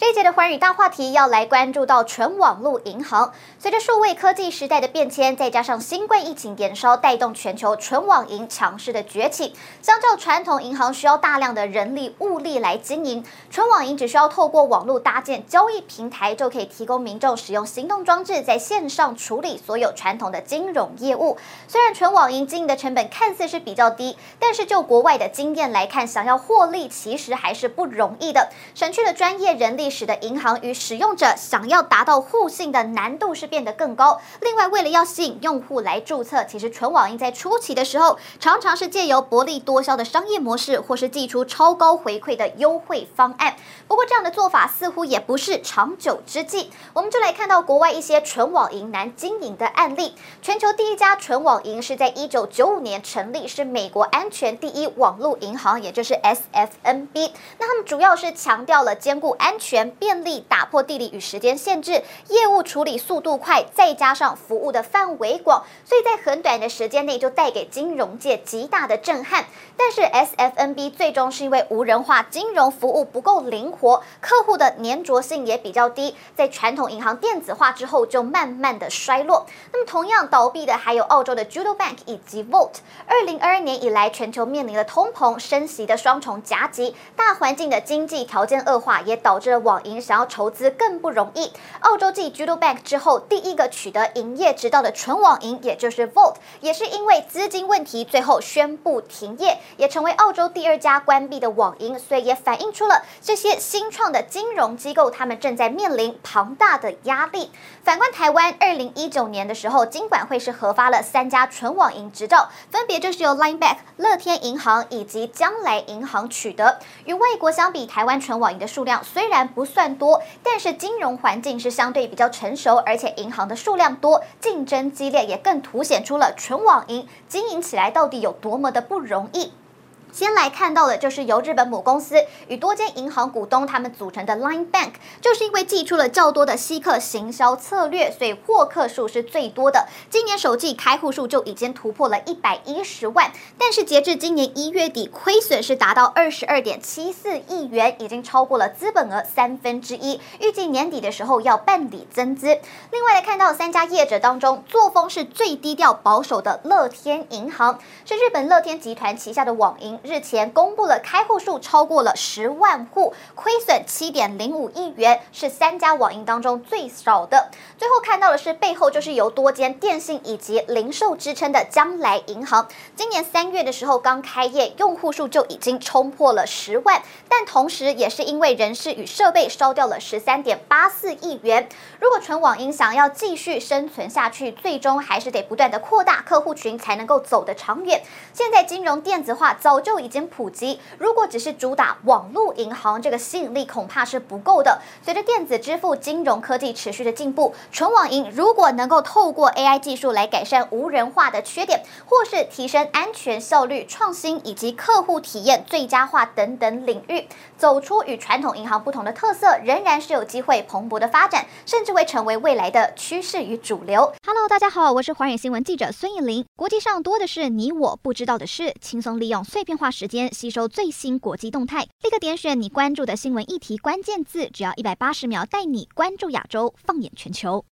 这一节的寰宇大话题要来关注到纯网络银行。随着数位科技时代的变迁，再加上新冠疫情延烧，带动全球纯网银强势的崛起。相较传统银行需要大量的人力物力来经营，纯网银只需要透过网络搭建交易平台，就可以提供民众使用行动装置在线上处理所有传统的金融业务。虽然纯网银经营的成本看似是比较低，但是就国外的经验来看，想要获利其实还是不容易的，省去了专业人力。使得银行与使用者想要达到互信的难度是变得更高。另外，为了要吸引用户来注册，其实纯网银在初期的时候，常常是借由薄利多销的商业模式，或是寄出超高回馈的优惠方案。不过，这样的做法似乎也不是长久之计。我们就来看到国外一些纯网银难经营的案例。全球第一家纯网银是在一九九五年成立，是美国安全第一网络银行，也就是 SFNB。那他们主要是强调了兼顾安全。便利，打破地理与时间限制，业务处理速度快，再加上服务的范围广，所以在很短的时间内就带给金融界极大的震撼。但是 SFNB 最终是因为无人化金融服务不够灵活，客户的粘着性也比较低，在传统银行电子化之后就慢慢的衰落。那么同样倒闭的还有澳洲的 Judo Bank 以及 Volt。二零二二年以来，全球面临了通膨、升息的双重夹击，大环境的经济条件恶化，也导致了网银想要筹资更不容易。澳洲继 Judo Bank 之后，第一个取得营业执照的纯网银，也就是 Volt，也是因为资金问题，最后宣布停业，也成为澳洲第二家关闭的网银。所以也反映出了这些新创的金融机构，他们正在面临庞大的压力。反观台湾，二零一九年的时候，金管会是核发了三家纯网银执照，分别就是由 Line Bank、乐天银行以及将来银行取得。与外国相比，台湾纯网银的数量虽然不不算多，但是金融环境是相对比较成熟，而且银行的数量多，竞争激烈，也更凸显出了纯网银经营起来到底有多么的不容易。先来看到的就是由日本母公司与多间银行股东他们组成的 Line Bank，就是因为祭出了较多的吸客行销策略，所以获客数是最多的。今年首季开户数就已经突破了一百一十万，但是截至今年一月底，亏损是达到二十二点七四亿元，已经超过了资本额三分之一。预计年底的时候要办理增资。另外来看到三家业者当中，作风是最低调保守的乐天银行，是日本乐天集团旗下的网银。日前公布了开户数超过了十万户，亏损七点零五亿元，是三家网银当中最少的。最后看到的是背后就是由多间电信以及零售支撑的将来银行，今年三月的时候刚开业，用户数就已经冲破了十万，但同时也是因为人事与设备烧掉了十三点八四亿元。如果纯网银想要继续生存下去，最终还是得不断的扩大客户群，才能够走得长远。现在金融电子化早就。就已经普及。如果只是主打网络银行，这个吸引力恐怕是不够的。随着电子支付、金融科技持续的进步，纯网银如果能够透过 AI 技术来改善无人化的缺点，或是提升安全、效率、创新以及客户体验最佳化等等领域，走出与传统银行不同的特色，仍然是有机会蓬勃的发展，甚至会成为未来的趋势与主流。Hello，大家好，我是华宇新闻记者孙艺林。国际上多的是你我不知道的事，轻松利用碎片化时间吸收最新国际动态，立刻点选你关注的新闻议题关键字，只要一百八十秒，带你关注亚洲，放眼全球。